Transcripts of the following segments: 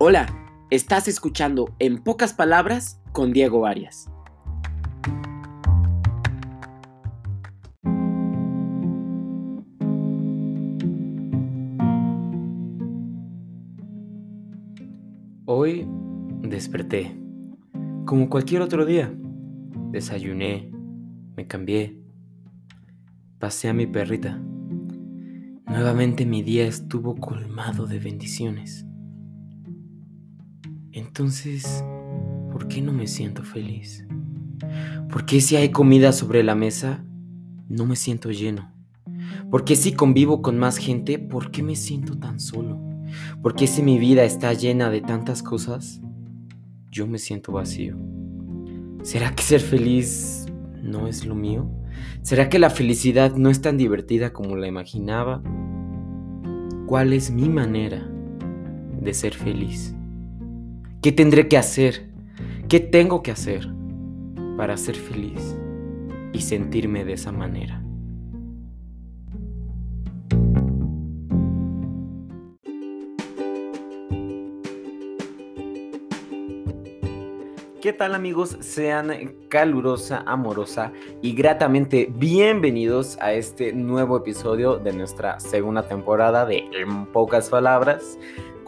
Hola, estás escuchando En pocas palabras con Diego Arias. Hoy desperté, como cualquier otro día. Desayuné, me cambié, pasé a mi perrita. Nuevamente mi día estuvo colmado de bendiciones. Entonces, ¿por qué no me siento feliz? ¿Por qué si hay comida sobre la mesa, no me siento lleno? ¿Por qué si convivo con más gente, por qué me siento tan solo? ¿Por qué si mi vida está llena de tantas cosas, yo me siento vacío? ¿Será que ser feliz no es lo mío? ¿Será que la felicidad no es tan divertida como la imaginaba? ¿Cuál es mi manera de ser feliz? ¿Qué tendré que hacer? ¿Qué tengo que hacer para ser feliz y sentirme de esa manera? ¿Qué tal amigos? Sean calurosa, amorosa y gratamente bienvenidos a este nuevo episodio de nuestra segunda temporada de En pocas palabras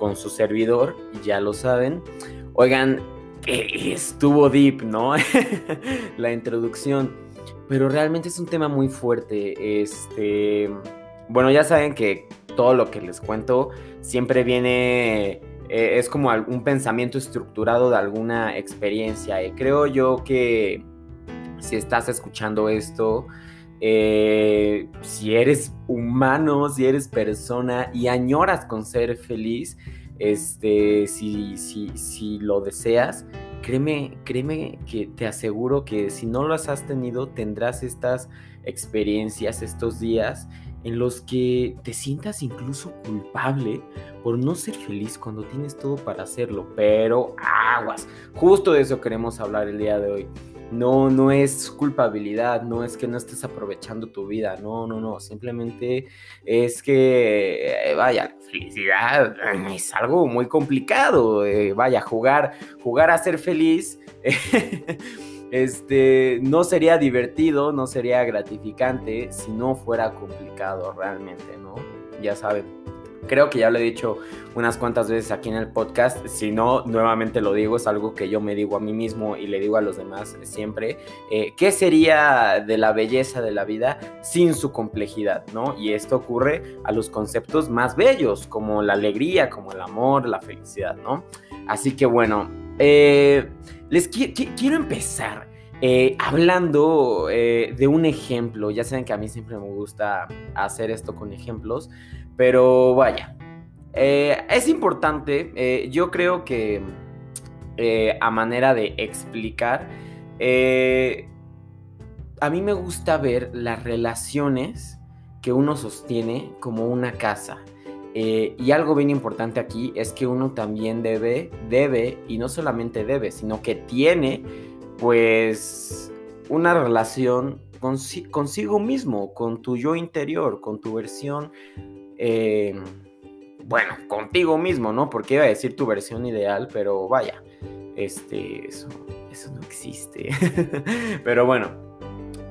con su servidor, ya lo saben. Oigan, estuvo deep, ¿no? La introducción, pero realmente es un tema muy fuerte. Este, bueno, ya saben que todo lo que les cuento siempre viene eh, es como un pensamiento estructurado de alguna experiencia. Y creo yo que si estás escuchando esto, eh, si eres humano, si eres persona y añoras con ser feliz, este, si, si, si lo deseas, créeme, créeme que te aseguro que si no las has tenido, tendrás estas experiencias, estos días en los que te sientas incluso culpable por no ser feliz cuando tienes todo para hacerlo. Pero aguas, justo de eso queremos hablar el día de hoy. No, no es culpabilidad, no es que no estés aprovechando tu vida, no, no, no, simplemente es que, eh, vaya, felicidad es algo muy complicado, eh, vaya, jugar, jugar a ser feliz. este, no sería divertido, no sería gratificante si no fuera complicado realmente, ¿no? Ya saben. Creo que ya lo he dicho unas cuantas veces aquí en el podcast. Si no, nuevamente lo digo, es algo que yo me digo a mí mismo y le digo a los demás siempre. Eh, ¿Qué sería de la belleza de la vida sin su complejidad, no? Y esto ocurre a los conceptos más bellos, como la alegría, como el amor, la felicidad, ¿no? Así que bueno, eh, les quiero empezar eh, hablando de un ejemplo. Ya saben que a mí siempre me gusta hacer esto con ejemplos, pero vaya, es importante. yo creo que a manera de explicar, a mí me gusta ver las relaciones que uno sostiene como una casa. y algo bien importante aquí es que uno también debe, debe, y no solamente debe, sino que tiene pues una relación consigo mismo, con tu yo interior, con tu versión, eh, bueno, contigo mismo, ¿no? Porque iba a decir tu versión ideal, pero vaya, este, eso, eso no existe. pero bueno,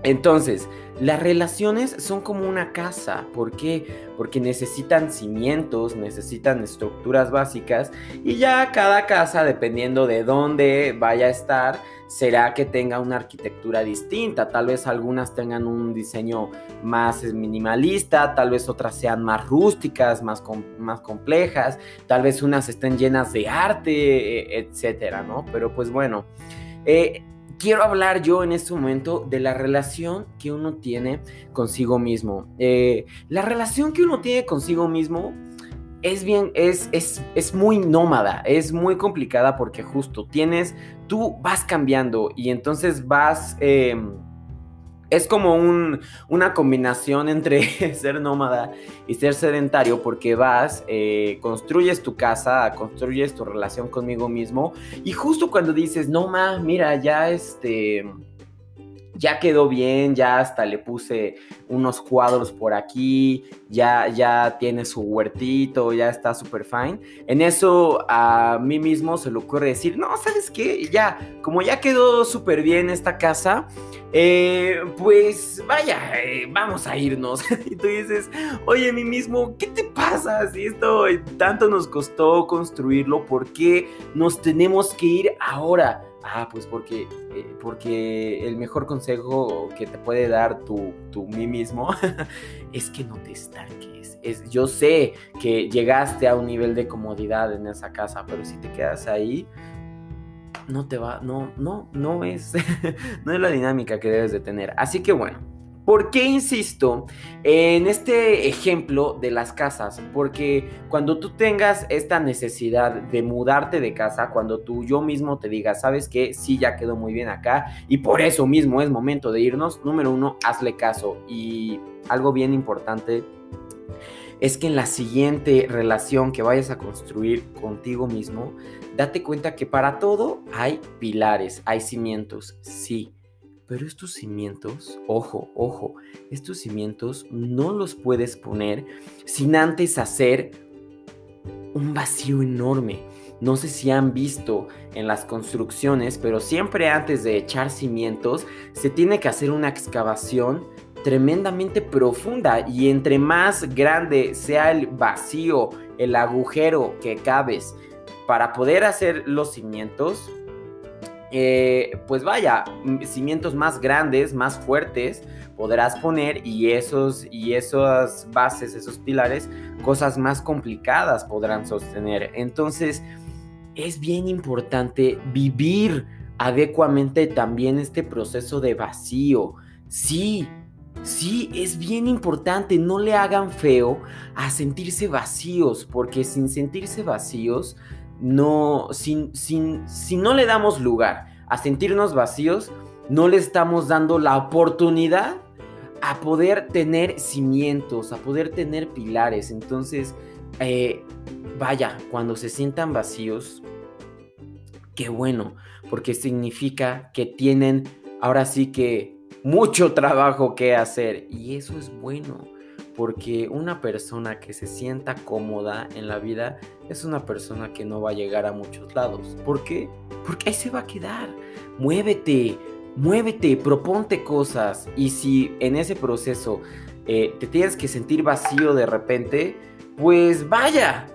entonces, las relaciones son como una casa. ¿Por qué? Porque necesitan cimientos, necesitan estructuras básicas y ya cada casa, dependiendo de dónde vaya a estar, será que tenga una arquitectura distinta. Tal vez algunas tengan un diseño más minimalista, tal vez otras sean más rústicas, más, más complejas, tal vez unas estén llenas de arte, e, etcétera, ¿no? Pero pues bueno. Eh, quiero hablar yo en este momento de la relación que uno tiene consigo mismo. Eh, la relación que uno tiene consigo mismo es bien, es, es, es, muy nómada, es muy complicada porque justo tienes, tú vas cambiando y entonces vas... Em, es como una combinación entre ser nómada y ser sedentario porque vas, eh, construyes tu casa, construyes tu relación conmigo mismo y justo cuando dices, no ma, mira, ya este, ya quedó bien, ya hasta le puse unos cuadros por aquí, ya, ya tiene su huertito, ya está súper fine. En eso a mí mismo se le ocurre decir, no, ¿sabes qué? Ya, como ya quedó súper bien esta casa, eh, pues vaya, eh, vamos a irnos. y tú dices, oye, a mí mismo, ¿qué te pasa? Si esto tanto nos costó construirlo, ¿por qué nos tenemos que ir ahora? Ah, pues porque, eh, porque el mejor consejo que te puede dar tu, tu mí mismo es que no te estanques. Es, yo sé que llegaste a un nivel de comodidad en esa casa, pero si te quedas ahí, no te va, no, no, no es, no es la dinámica que debes de tener. Así que bueno, ¿Por qué insisto en este ejemplo de las casas? Porque cuando tú tengas esta necesidad de mudarte de casa, cuando tú yo mismo te diga, sabes que sí, ya quedó muy bien acá y por eso mismo es momento de irnos, número uno, hazle caso. Y algo bien importante es que en la siguiente relación que vayas a construir contigo mismo, date cuenta que para todo hay pilares, hay cimientos, sí pero estos cimientos, ojo, ojo, estos cimientos no los puedes poner sin antes hacer un vacío enorme. No sé si han visto en las construcciones, pero siempre antes de echar cimientos se tiene que hacer una excavación tremendamente profunda y entre más grande sea el vacío, el agujero que cabes para poder hacer los cimientos, eh, pues vaya, cimientos más grandes, más fuertes podrás poner y esos y esas bases, esos pilares, cosas más complicadas podrán sostener. Entonces, es bien importante vivir adecuadamente también este proceso de vacío. Sí, sí, es bien importante, no le hagan feo a sentirse vacíos, porque sin sentirse vacíos no, sin, sin, si no le damos lugar a sentirnos vacíos, no le estamos dando la oportunidad a poder tener cimientos, a poder tener pilares. Entonces, eh, vaya, cuando se sientan vacíos, qué bueno, porque significa que tienen ahora sí que mucho trabajo que hacer y eso es bueno porque una persona que se sienta cómoda en la vida es una persona que no va a llegar a muchos lados. ¿Por qué? Porque ahí se va a quedar. Muévete, muévete, proponte cosas. Y si en ese proceso eh, te tienes que sentir vacío de repente, pues vaya,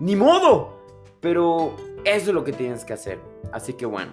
ni modo. Pero eso es lo que tienes que hacer. Así que bueno,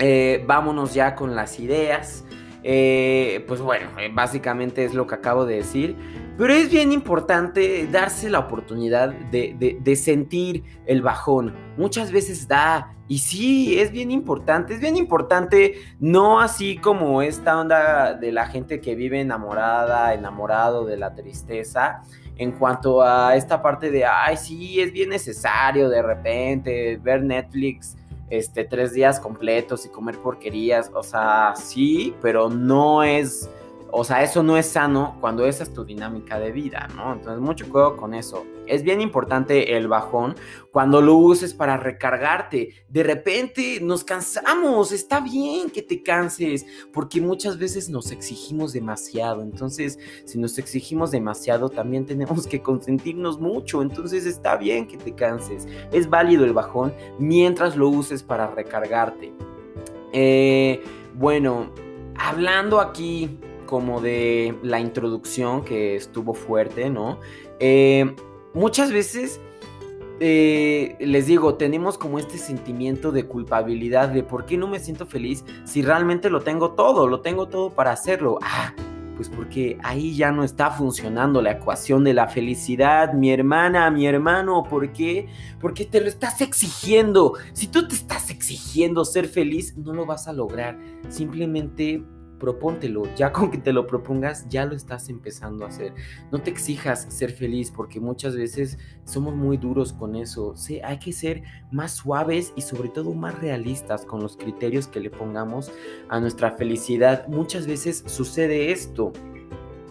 eh, vámonos ya con las ideas. Eh, pues bueno, eh, básicamente es lo que acabo de decir. Pero es bien importante darse la oportunidad de, sentir el bajón. Muchas veces da, y sí, es bien importante. Es bien importante, no así como esta onda de la gente que vive enamorada, enamorado de la tristeza. En cuanto a esta parte de, ay, sí, es bien necesario de repente ver Netflix este, tres días completos y comer porquerías. O sea, sí, pero no es o sea, eso no es sano cuando esa es tu dinámica de vida, ¿no? Entonces, mucho cuidado con eso. Es bien importante el bajón cuando lo uses para recargarte. De repente nos cansamos, está bien que te canses, porque muchas veces nos exigimos demasiado. Entonces, si nos exigimos demasiado, también tenemos que consentirnos mucho. Entonces, está bien que te canses. Es válido el bajón mientras lo uses para recargarte. Eh, bueno, hablando aquí como de la introducción que estuvo fuerte, ¿no? Eh, muchas veces, eh, les digo, tenemos como este sentimiento de culpabilidad de por qué no me siento feliz si realmente lo tengo todo, lo tengo todo para hacerlo. Ah, pues porque ahí ya no está funcionando la ecuación de la felicidad, mi hermana, mi hermano. ¿Por qué? Porque te lo estás exigiendo. Si tú te estás exigiendo ser feliz, no lo vas a lograr. Simplemente propóntelo, ya con que te lo propongas, ya lo estás empezando a hacer. No te exijas ser feliz porque muchas veces somos muy duros con eso. Sí, hay que ser más suaves y sobre todo más realistas con los criterios que le pongamos a nuestra felicidad. Muchas veces sucede esto,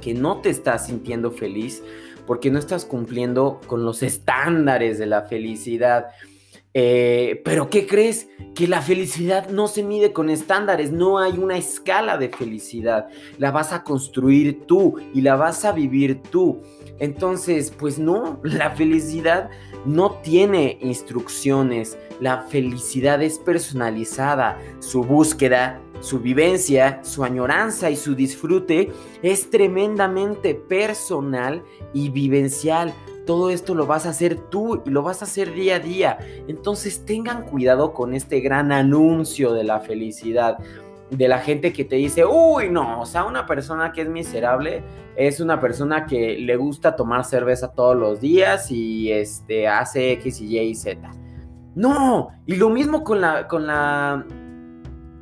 que no te estás sintiendo feliz porque no estás cumpliendo con los estándares de la felicidad. Eh, pero ¿qué crees? Que la felicidad no se mide con estándares, no hay una escala de felicidad. La vas a construir tú y la vas a vivir tú. Entonces, pues no, la felicidad no tiene instrucciones, la felicidad es personalizada, su búsqueda, su vivencia, su añoranza y su disfrute es tremendamente personal y vivencial. Todo esto lo vas a hacer tú y lo vas a hacer día a día. Entonces tengan cuidado con este gran anuncio de la felicidad de la gente que te dice, uy, no, o sea, una persona que es miserable es una persona que le gusta tomar cerveza todos los días y este, hace X y Y y Z. No, y lo mismo con la, con la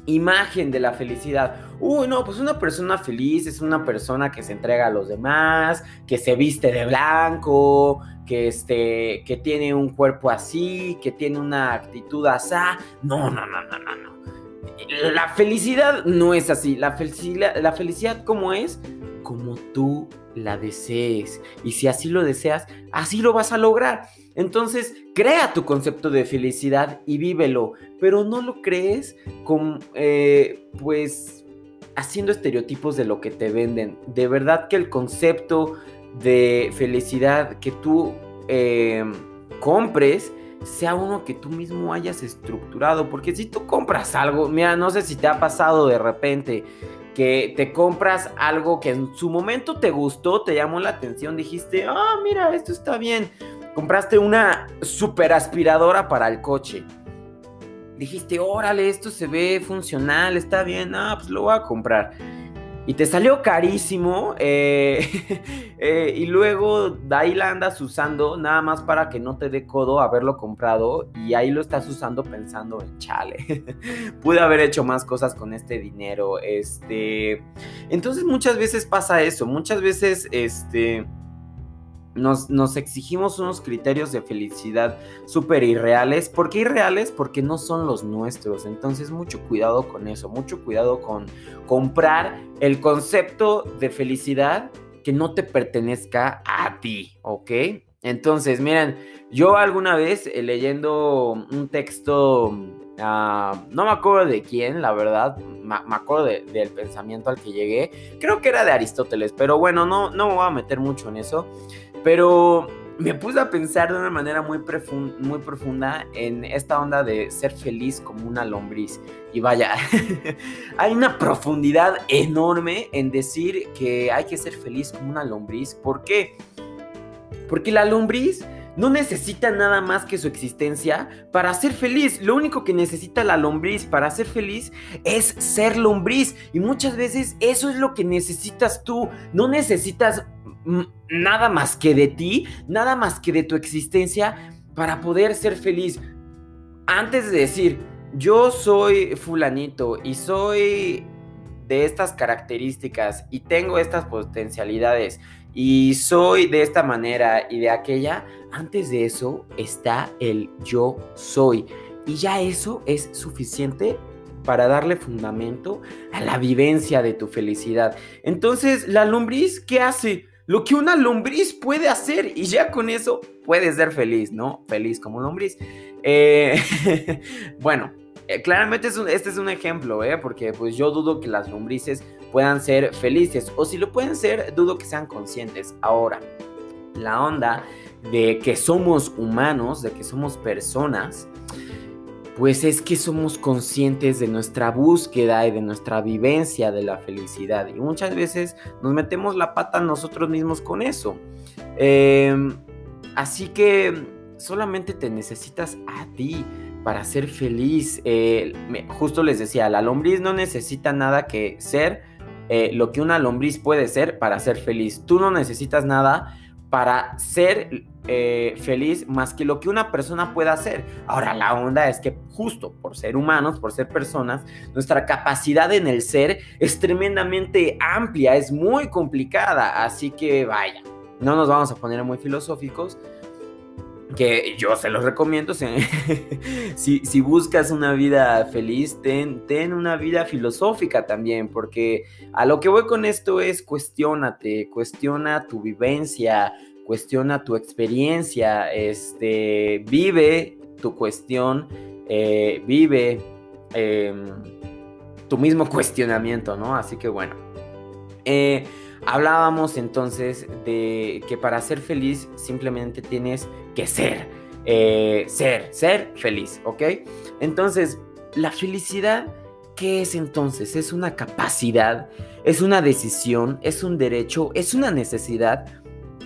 imagen de la felicidad. Uy, no, pues una persona feliz es una persona que se entrega a los demás, que se viste de blanco, que, este, que tiene un cuerpo así, que tiene una actitud así. No, no, no, no, no, no. La felicidad no es así. La felicidad, la felicidad como es, como tú la desees. Y si así lo deseas, así lo vas a lograr. Entonces, crea tu concepto de felicidad y vívelo, pero no lo crees con, eh, pues, haciendo estereotipos de lo que te venden. De verdad que el concepto de felicidad que tú eh, compres sea uno que tú mismo hayas estructurado. Porque si tú compras algo, mira, no sé si te ha pasado de repente que te compras algo que en su momento te gustó, te llamó la atención, dijiste, ah, mira, esto está bien. Compraste una super aspiradora para el coche. Dijiste, órale, esto se ve funcional, está bien, ah, pues lo voy a comprar y te salió carísimo eh, eh, y luego de ahí la andas usando nada más para que no te dé codo haberlo comprado y ahí lo estás usando pensando en chale pude haber hecho más cosas con este dinero este entonces muchas veces pasa eso muchas veces este nos, exigimos unos criterios de felicidad súper irreales. ¿Por qué irreales? Porque no son los nuestros. Entonces, mucho cuidado con eso. Mucho cuidado con comprar el concepto de felicidad que no te pertenezca a ti, ¿ok? Entonces, miren, yo alguna vez eh, leyendo un texto, ah, no me acuerdo de quién, la verdad, me, acuerdo del pensamiento al que llegué, creo que era de Aristóteles, pero bueno, no, no me voy a meter mucho en eso. Pero me puse a pensar de una manera muy, profunda en esta onda de ser feliz como una lombriz. Y vaya, hay una profundidad enorme en decir que hay que ser feliz como una lombriz. ¿Por qué? Porque la lombriz no necesita nada más que su existencia para ser feliz. Lo único que necesita la lombriz para ser feliz es ser lombriz. Y muchas veces eso es lo que necesitas tú. No necesitas nada más que de ti, nada más que de tu existencia para poder ser feliz. Antes de decir, yo soy fulanito y soy de estas características y tengo estas potencialidades y soy de esta manera y de aquella, antes de eso está el yo soy. Y ya eso es suficiente para darle fundamento a la vivencia de tu felicidad. Entonces, la lombriz, ¿qué hace? Lo que una lombriz puede hacer y ya con eso puedes ser feliz, ¿no? Feliz como lombriz. Eh, bueno, eh, claramente este es un ejemplo, ¿eh? Porque pues yo dudo que las lombrices puedan ser felices o si lo pueden ser, dudo que sean conscientes. Ahora, la onda de que somos humanos, de que somos personas, pues es que somos conscientes de nuestra búsqueda y de nuestra vivencia de la felicidad. Y muchas veces nos metemos la pata nosotros mismos con eso. Em, así que solamente te necesitas a ti para ser feliz. Justo les decía, la lombriz no necesita nada que ser eh, lo que una lombriz puede ser para ser feliz. Tú no necesitas nada para ser eh, feliz más que lo que una persona pueda hacer. Ahora, la onda es que justo por ser humanos, por ser personas, nuestra capacidad en el ser es tremendamente amplia, es muy complicada, así que vaya, no nos vamos a poner muy filosóficos, que yo se los recomiendo. Si, si, buscas una vida feliz, ten, ten, una vida filosófica también, porque a lo que voy con esto es cuestionate, cuestiona tu vivencia, cuestiona tu experiencia, este, vive tu cuestión, eh, vive em, tu mismo cuestionamiento, ¿no? Así que bueno. Eh, hablábamos entonces de que para ser feliz simplemente tienes que ser. Eh, ser, ser feliz, ¿ok? Entonces, la felicidad, ¿qué es entonces? Es una capacidad, es una decisión, es un derecho, es una necesidad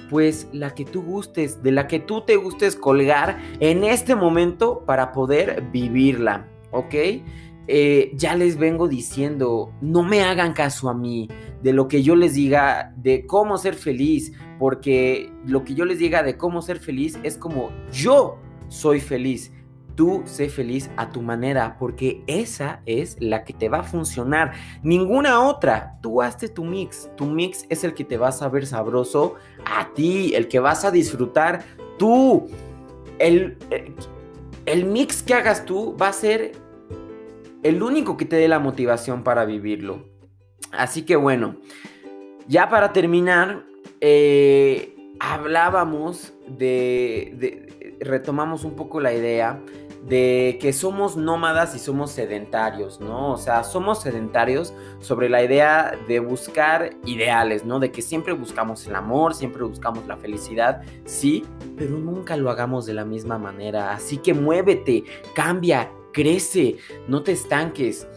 pues la que tú gustes, de la que tú te gustes colgar en este momento para poder vivirla, ¿ok? Eh, ya les vengo diciendo, no me hagan caso a mí de lo que yo les diga de cómo ser feliz, porque lo que yo les diga de cómo ser feliz es como yo soy feliz tú sé feliz a tu manera, porque esa es la que te va a funcionar. Ninguna otra. Tú hazte tu mix. Tu mix es el que te va a saber sabroso a ti, el que vas a disfrutar tú. El, el, mix que hagas tú va a ser el único que te dé la motivación para vivirlo. Así que bueno, ya para terminar, eh, hablábamos de, retomamos un poco la idea de que somos nómadas y somos sedentarios, ¿no? O sea, somos sedentarios sobre la idea de buscar ideales, ¿no? De que siempre buscamos el amor, siempre buscamos la felicidad, sí, pero nunca lo hagamos de la misma manera. Así que muévete, cambia, crece, no te estanques.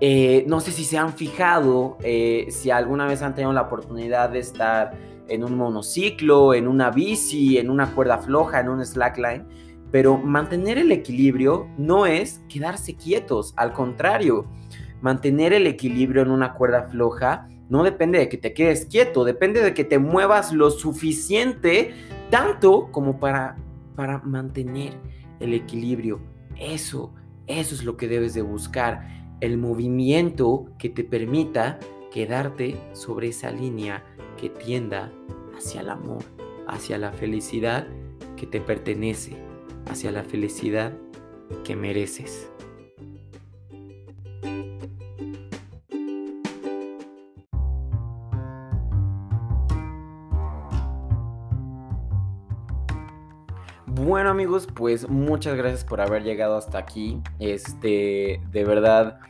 Eh, no sé si se han fijado, eh, si alguna vez han tenido la oportunidad de estar en un monociclo, en una bici, en una cuerda floja, en un slackline pero mantener el equilibrio no es quedarse quietos, al contrario, mantener el equilibrio en una cuerda floja no depende de que te quedes quieto, depende de que te muevas lo suficiente, tanto como para, para mantener el equilibrio. Eso, eso es lo que debes de buscar, el movimiento que te permita quedarte sobre esa línea que tienda hacia el amor, hacia la felicidad que te pertenece hacia la felicidad que mereces. Bueno amigos, pues muchas gracias por haber llegado hasta aquí. Este, de verdad,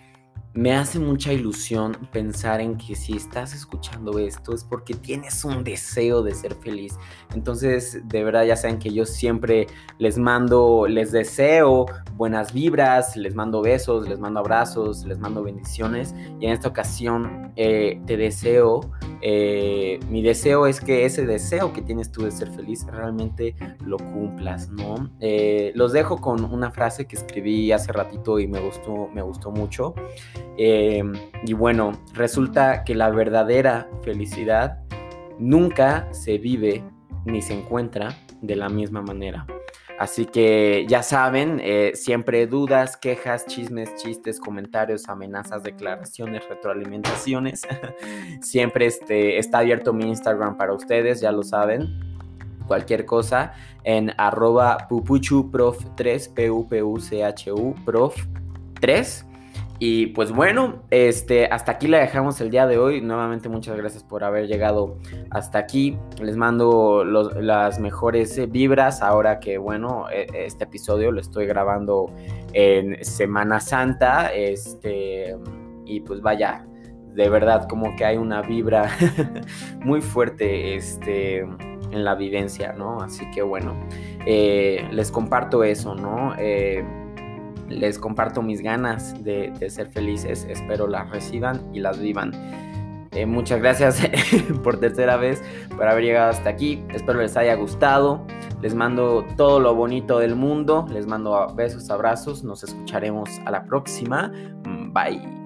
me hace mucha ilusión pensar en que si estás escuchando esto es porque tienes un deseo de ser feliz. Entonces, de verdad, ya saben que yo siempre les mando, les deseo buenas vibras, les mando besos, les mando abrazos, les mando bendiciones. Y en esta ocasión eh, te deseo, eh, mi deseo es que ese deseo que tienes tú de ser feliz realmente lo cumplas, ¿no? Eh, los dejo con una frase que escribí hace ratito y me gustó, me gustó mucho. Em, y bueno, resulta que la verdadera felicidad nunca se vive ni se encuentra de la misma manera. Así que ya saben, eh, siempre dudas, quejas, chismes, chistes, comentarios, amenazas, declaraciones, retroalimentaciones. siempre este, está abierto mi Instagram para ustedes, ya lo saben cualquier cosa en arroba pupuchuprof3, P-U-P-U-C-H-U, prof3 y pues bueno, este, hasta aquí la dejamos el día de hoy. Nuevamente muchas gracias por haber llegado hasta aquí. Les mando las mejores vibras ahora que bueno, e, este episodio lo estoy grabando en Semana Santa. Este, y pues vaya, de verdad como que hay una vibra muy fuerte este, en la vivencia, ¿no? Así que bueno, eh, les comparto eso, ¿no? Eh, les comparto mis ganas de, ser felices, espero las reciban y las vivan. Eh, muchas gracias por tercera vez por haber llegado hasta aquí. Espero les haya gustado. Les mando todo lo bonito del mundo. Les mando besos, abrazos. Nos escucharemos a la próxima. Bye.